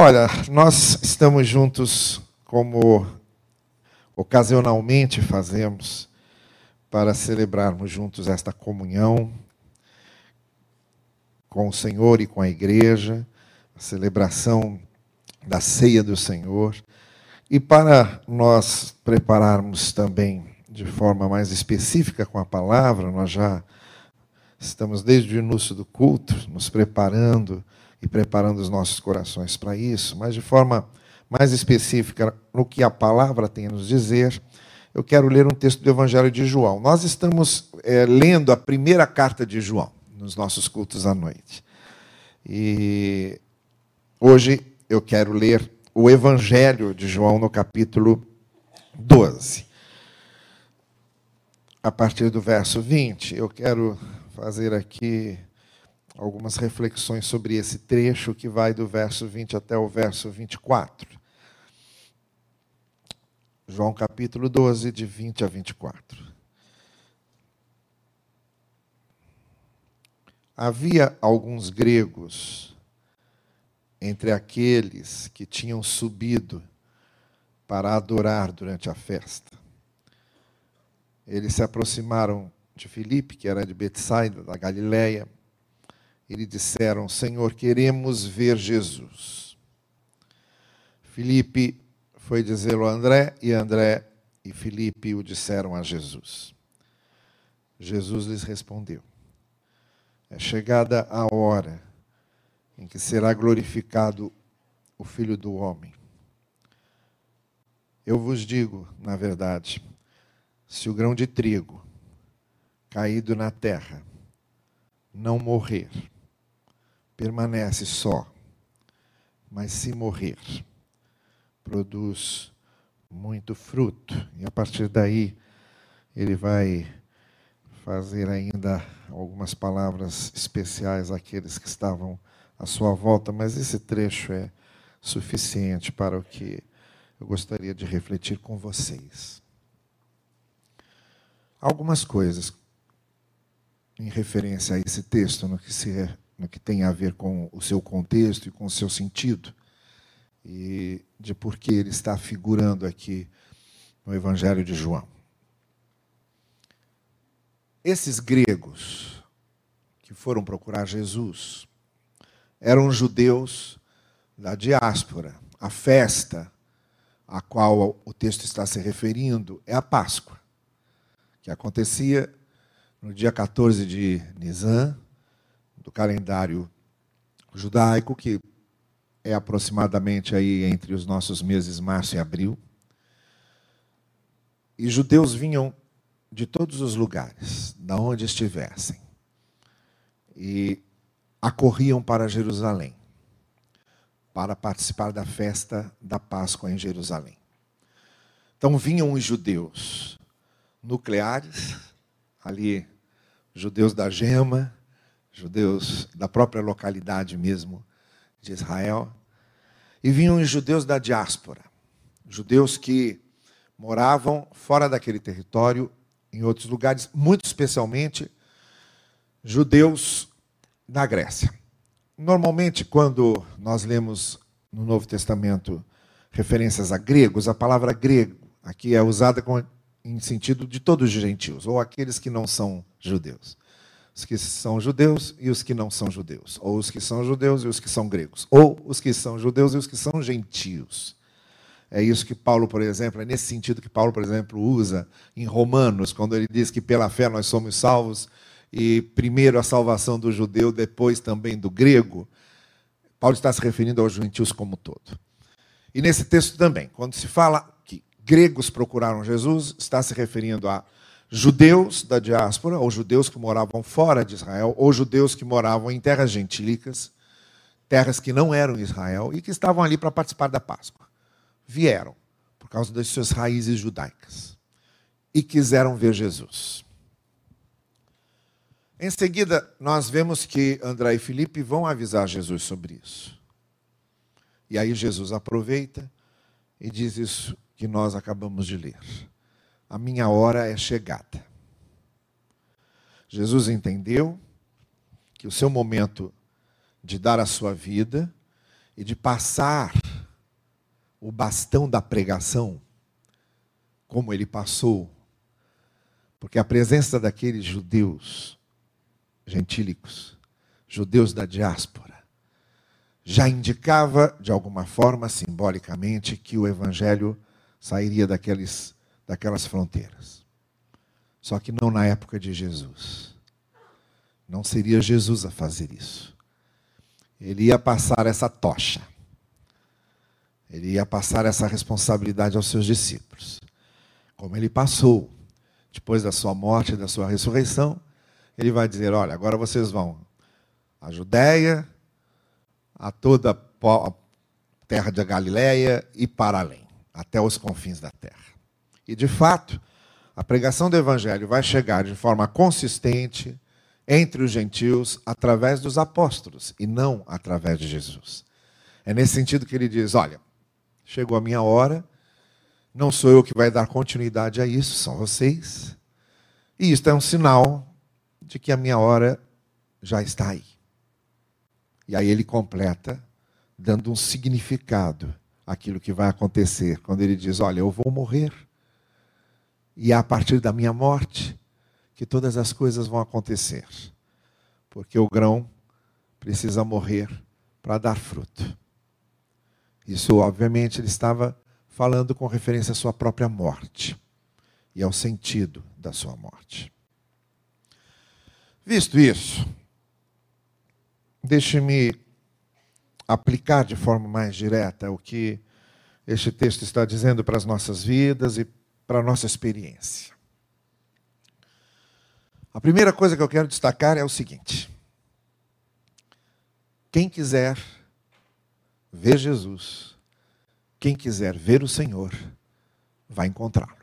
Olha, nós estamos juntos como ocasionalmente fazemos para celebrarmos juntos esta comunhão com o Senhor e com a igreja, a celebração da ceia do Senhor, e para nós prepararmos também de forma mais específica com a palavra, nós já estamos desde o início do culto nos preparando e preparando os nossos corações para isso, mas de forma mais específica no que a palavra tem a nos dizer, eu quero ler um texto do Evangelho de João. Nós estamos é, lendo a primeira carta de João nos nossos cultos à noite. E hoje eu quero ler o Evangelho de João no capítulo 12. A partir do verso 20, eu quero fazer aqui algumas reflexões sobre esse trecho que vai do verso 20 até o verso 24. João capítulo 12, de 20 a 24. Havia alguns gregos entre aqueles que tinham subido para adorar durante a festa. Eles se aproximaram de Filipe, que era de Betsaida, da Galiléia, e lhe disseram: Senhor, queremos ver Jesus. Filipe foi dizê-lo a André, e André e Filipe o disseram a Jesus. Jesus lhes respondeu: É chegada a hora em que será glorificado o Filho do Homem. Eu vos digo, na verdade, se o grão de trigo caído na terra não morrer, permanece só, mas se morrer, produz muito fruto. E a partir daí, ele vai fazer ainda algumas palavras especiais àqueles que estavam à sua volta, mas esse trecho é suficiente para o que eu gostaria de refletir com vocês. Algumas coisas em referência a esse texto, no que, se, no que tem a ver com o seu contexto e com o seu sentido, e de por que ele está figurando aqui no Evangelho de João. Esses gregos que foram procurar Jesus eram judeus da diáspora. A festa a qual o texto está se referindo é a Páscoa, que acontecia no dia 14 de Nisan, do calendário judaico, que é aproximadamente aí entre os nossos meses março e abril. E judeus vinham de todos os lugares, da onde estivessem, e acorriam para Jerusalém para participar da festa da Páscoa em Jerusalém. Então vinham os judeus nucleares, ali judeus da Gema, judeus da própria localidade mesmo de Israel, e vinham os judeus da diáspora, judeus que moravam fora daquele território, em outros lugares, muito especialmente judeus da Grécia. Normalmente, quando nós lemos no Novo Testamento referências a gregos, a palavra grego aqui é usada com em sentido de todos os gentios, ou aqueles que não são judeus. Os que são judeus e os que não são judeus, ou os que são judeus e os que são gregos, ou os que são judeus e os que são gentios. É isso que Paulo, por exemplo, é nesse sentido que Paulo, por exemplo, usa em Romanos, quando ele diz que pela fé nós somos salvos, e primeiro a salvação do judeu, depois também do grego. Paulo está se referindo aos gentios como todo. E nesse texto também, quando se fala gregos procuraram Jesus, está se referindo a judeus da diáspora, ou judeus que moravam fora de Israel, ou judeus que moravam em terras gentílicas, terras que não eram Israel e que estavam ali para participar da Páscoa. Vieram por causa das suas raízes judaicas e quiseram ver Jesus. Em seguida, nós vemos que André e Felipe vão avisar Jesus sobre isso. E aí Jesus aproveita e diz isso que nós acabamos de ler. A minha hora é chegada. Jesus entendeu que o seu momento de dar a sua vida e de passar o bastão da pregação, como ele passou, porque a presença daqueles judeus gentílicos, judeus da diáspora, já indicava, de alguma forma, simbolicamente, que o evangelho sairia daqueles, daquelas fronteiras. Só que não na época de Jesus. Não seria Jesus a fazer isso. Ele ia passar essa tocha. Ele ia passar essa responsabilidade aos seus discípulos. Como ele passou depois da sua morte e da sua ressurreição, ele vai dizer: Olha, agora vocês vão à Judéia, a toda a terra da Galiléia e para além, até os confins da terra. E de fato, a pregação do Evangelho vai chegar de forma consistente entre os gentios através dos apóstolos e não através de Jesus. É nesse sentido que ele diz: Olha, chegou a minha hora, não sou eu que vai dar continuidade a isso, são vocês. E isto é um sinal de que a minha hora já está aí. E aí ele completa, dando um significado àquilo que vai acontecer, quando ele diz: Olha, eu vou morrer, e é a partir da minha morte que todas as coisas vão acontecer, porque o grão precisa morrer para dar fruto. Isso, obviamente, ele estava falando com referência à sua própria morte e ao sentido da sua morte. Visto isso, deixe-me aplicar de forma mais direta o que este texto está dizendo para as nossas vidas e para a nossa experiência. A primeira coisa que eu quero destacar é o seguinte: quem quiser ver Jesus, quem quiser ver o Senhor, vai encontrá-lo.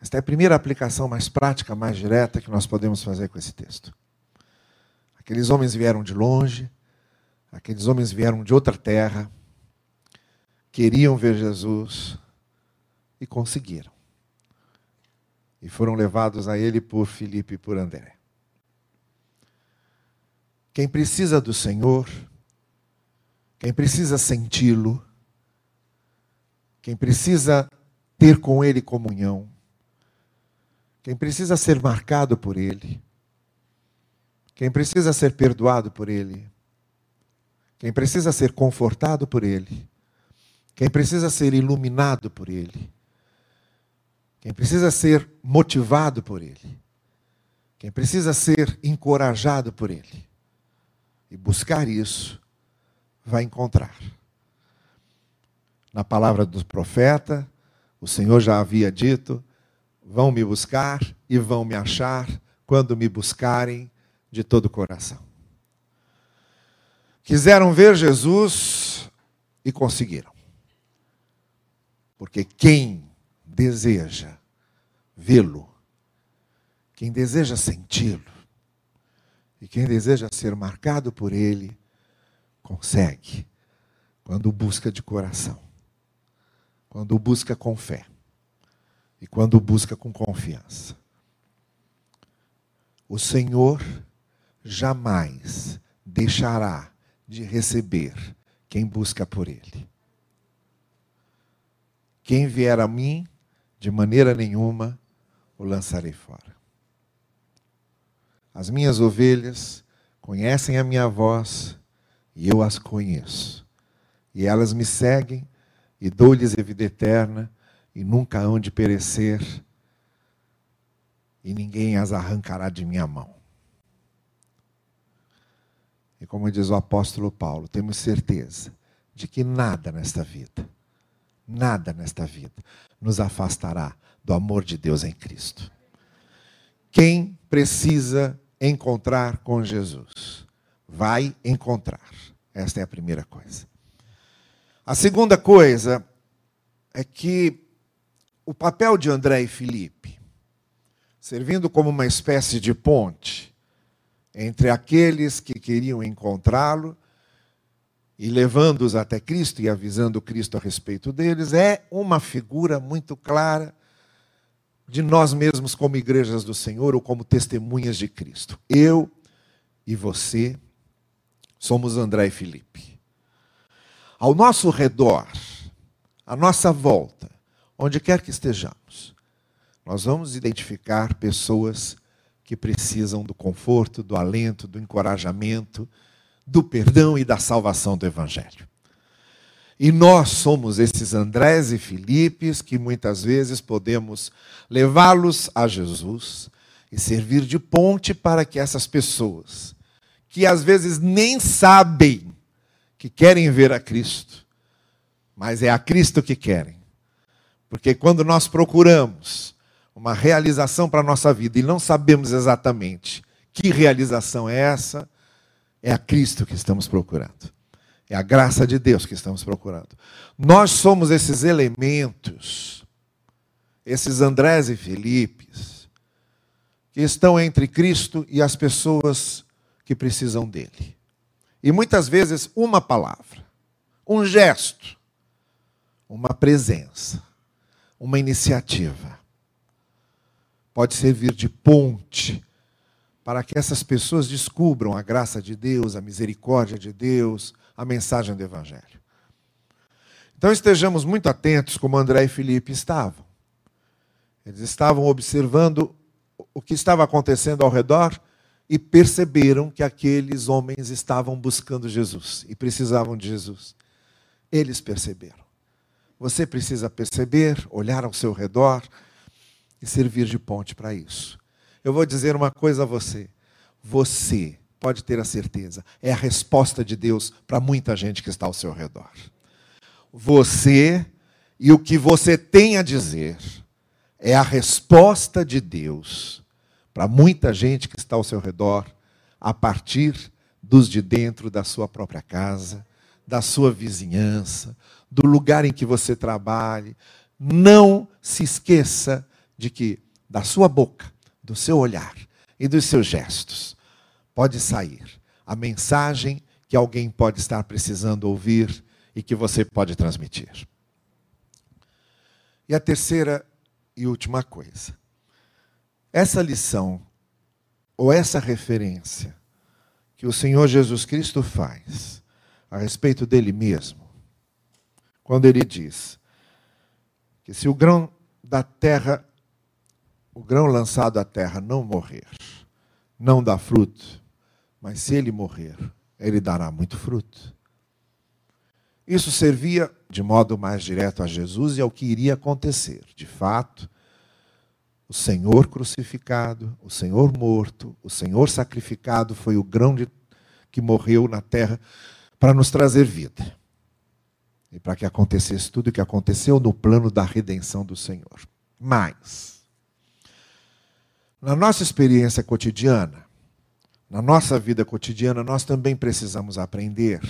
Esta é a primeira aplicação mais prática, mais direta que nós podemos fazer com esse texto. Aqueles homens vieram de longe, aqueles homens vieram de outra terra, queriam ver Jesus e conseguiram. E foram levados a ele por Filipe e por André. Quem precisa do Senhor, quem precisa senti-lo, quem precisa ter com Ele comunhão, quem precisa ser marcado por Ele, quem precisa ser perdoado por Ele, quem precisa ser confortado por Ele, quem precisa ser iluminado por Ele, quem precisa ser motivado por Ele, quem precisa ser encorajado por Ele e buscar isso, vai encontrar. Na palavra do profeta, o Senhor já havia dito: vão me buscar e vão me achar quando me buscarem de todo o coração. Quiseram ver Jesus e conseguiram. Porque quem deseja vê-lo, quem deseja senti-lo, e quem deseja ser marcado por ele, Consegue. Quando busca de coração. Quando busca com fé. E quando busca com confiança. O Senhor jamais deixará de receber quem busca por Ele. Quem vier a mim, de maneira nenhuma o lançarei fora. As minhas ovelhas conhecem a minha voz e eu as conheço. E elas me seguem, e dou-lhes a vida eterna, e nunca hão de perecer, e ninguém as arrancará de minha mão. E como diz o apóstolo Paulo, temos certeza de que nada nesta vida, nada nesta vida, nos afastará do amor de Deus em Cristo. Quem precisa encontrar com Jesus, vai encontrar. Esta é a primeira coisa. A segunda coisa é que o papel de André e Filipe, servindo como uma espécie de ponte entre aqueles que queriam encontrá-lo e levando-os até Cristo e avisando Cristo a respeito deles, é uma figura muito clara de nós mesmos como igrejas do Senhor ou como testemunhas de Cristo. Eu e você somos André e Felipe. Ao nosso redor, à nossa volta, onde quer que estejamos, nós vamos identificar pessoas que precisam do conforto, do alento, do encorajamento, do perdão e da salvação do Evangelho. E nós somos esses Andrés e Filipes que muitas vezes podemos levá-los a Jesus e servir de ponte para que essas pessoas, que às vezes nem sabem que querem ver a Cristo, mas é a Cristo que querem. Porque quando nós procuramos uma realização para a nossa vida e não sabemos exatamente que realização é essa, é a Cristo que estamos procurando. É a graça de Deus que estamos procurando. Nós somos esses elementos, esses Andrés e Filipes, que estão entre Cristo e as pessoas que precisam dele. E muitas vezes, uma palavra, um gesto, uma presença, uma iniciativa, pode servir de ponte para que essas pessoas descubram a graça de Deus, a misericórdia de Deus, a mensagem do Evangelho. Então estejamos muito atentos como André e Felipe estavam. Eles estavam observando o que estava acontecendo ao redor e perceberam que aqueles homens estavam buscando Jesus e precisavam de Jesus. Eles perceberam. Você precisa perceber, olhar ao seu redor e servir de ponte para isso. Eu vou dizer uma coisa a você. Você pode ter a certeza, é a resposta de Deus para muita gente que está ao seu redor. Você e o que você tem a dizer é a resposta de Deus para muita gente que está ao seu redor, a partir dos de dentro da sua própria casa, da sua vizinhança, do lugar em que você trabalhe. Não se esqueça de que da sua boca, do seu olhar e dos seus gestos pode sair a mensagem que alguém pode estar precisando ouvir e que você pode transmitir. E a terceira e última coisa. Essa lição, ou essa referência, que o Senhor Jesus Cristo faz a respeito dele mesmo, quando ele diz que se o grão da terra, o grão lançado à terra não morrer, não dá fruto, mas se ele morrer, ele dará muito fruto. Isso servia de modo mais direto a Jesus e ao que iria acontecer. De fato, o Senhor crucificado, o Senhor morto, o Senhor sacrificado foi o grão de, que morreu na terra para nos trazer vida. E para que acontecesse tudo o que aconteceu no plano da redenção do Senhor. Mas, na nossa experiência cotidiana, na nossa vida cotidiana, nós também precisamos aprender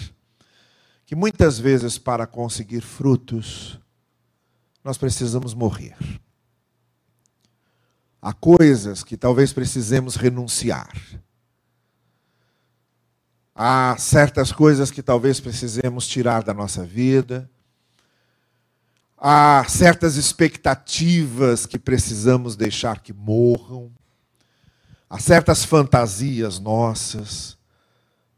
que muitas vezes, para conseguir frutos, nós precisamos morrer. Há coisas que talvez precisemos renunciar. Há certas coisas que talvez precisemos tirar da nossa vida. Há certas expectativas que precisamos deixar que morram. Há certas fantasias nossas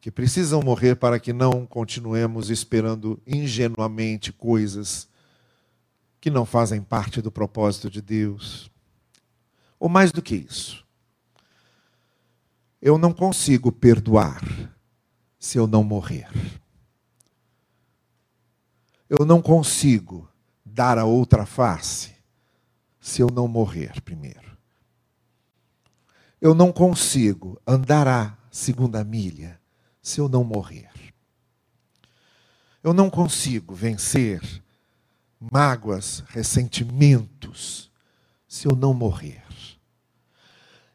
que precisam morrer para que não continuemos esperando ingenuamente coisas que não fazem parte do propósito de Deus. Ou mais do que isso, eu não consigo perdoar se eu não morrer. Eu não consigo dar a outra face se eu não morrer primeiro. Eu não consigo andar a segunda milha se eu não morrer. Eu não consigo vencer mágoas, ressentimentos, se eu não morrer.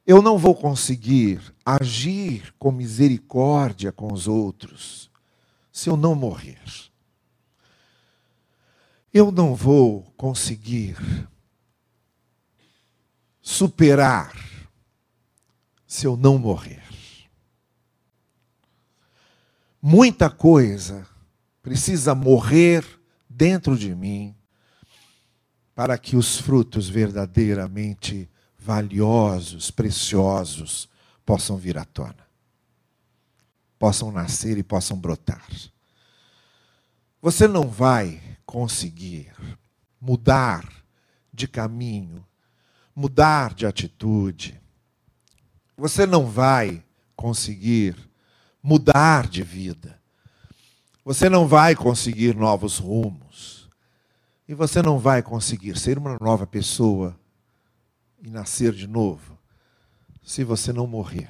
Eu não vou conseguir agir com misericórdia com os outros se eu não morrer. Eu não vou conseguir superar se eu não morrer. Muita coisa precisa morrer dentro de mim para que os frutos verdadeiramente valiosos, preciosos, possam vir à tona. possam nascer e possam brotar. Você não vai conseguir mudar de caminho, mudar de atitude. Você não vai conseguir mudar de vida. Você não vai conseguir novos rumos. E você não vai conseguir ser uma nova pessoa e nascer de novo se você não morrer.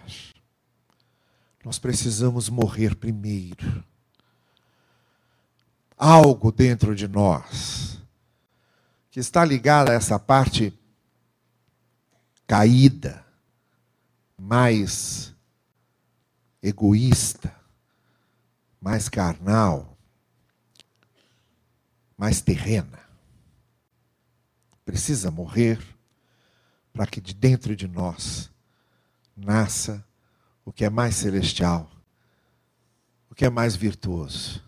Nós precisamos morrer primeiro. Algo dentro de nós que está ligado a essa parte caída, mais egoísta, mais carnal, mais terrena. Precisa morrer para que de dentro de nós nasça o que é mais celestial, o que é mais virtuoso,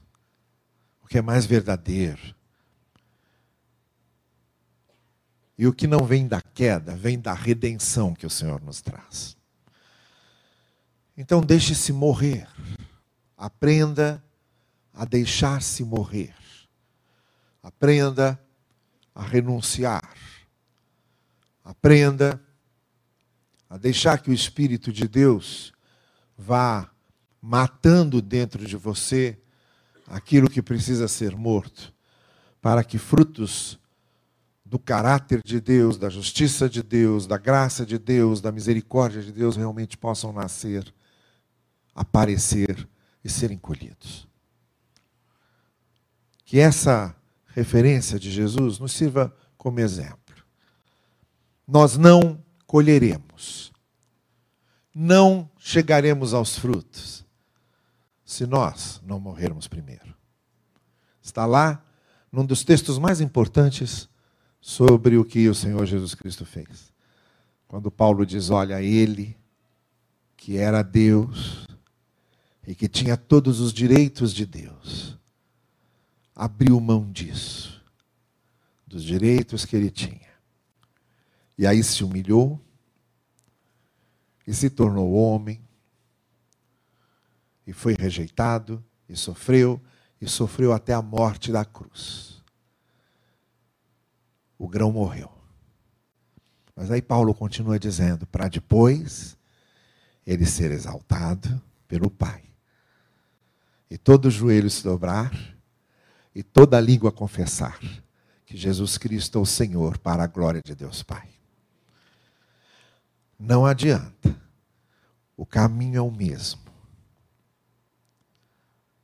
o que é mais verdadeiro. E o que não vem da queda, vem da redenção que o Senhor nos traz. Então deixe-se morrer. Aprenda a deixar-se morrer. Aprenda a renunciar. Aprenda a deixar que o Espírito de Deus vá matando dentro de você aquilo que precisa ser morto, para que frutos do caráter de Deus, da justiça de Deus, da graça de Deus, da misericórdia de Deus realmente possam nascer, aparecer e serem colhidos. Que essa referência de Jesus nos sirva como exemplo. Nós não colheremos, não chegaremos aos frutos, se nós não morrermos primeiro. Está lá num dos textos mais importantes sobre o que o Senhor Jesus Cristo fez. Quando Paulo diz: Olha, ele, que era Deus e que tinha todos os direitos de Deus, abriu mão disso, dos direitos que ele tinha. E aí se humilhou e se tornou homem e foi rejeitado e sofreu e sofreu até a morte da cruz o grão morreu. Mas aí Paulo continua dizendo: para depois ele ser exaltado pelo Pai. E todo joelho se dobrar e toda língua confessar que Jesus Cristo é o Senhor para a glória de Deus Pai. Não adianta. O caminho é o mesmo.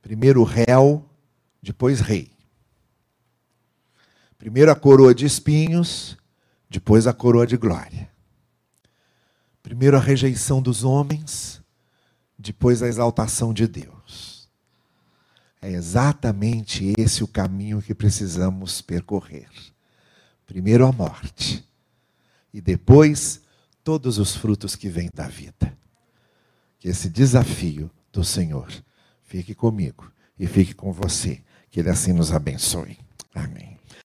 Primeiro réu, depois rei. Primeiro a coroa de espinhos, depois a coroa de glória. Primeiro a rejeição dos homens, depois a exaltação de Deus. É exatamente esse o caminho que precisamos percorrer. Primeiro a morte, e depois todos os frutos que vêm da vida. Que esse desafio do Senhor fique comigo e fique com você. Que Ele assim nos abençoe. Amém.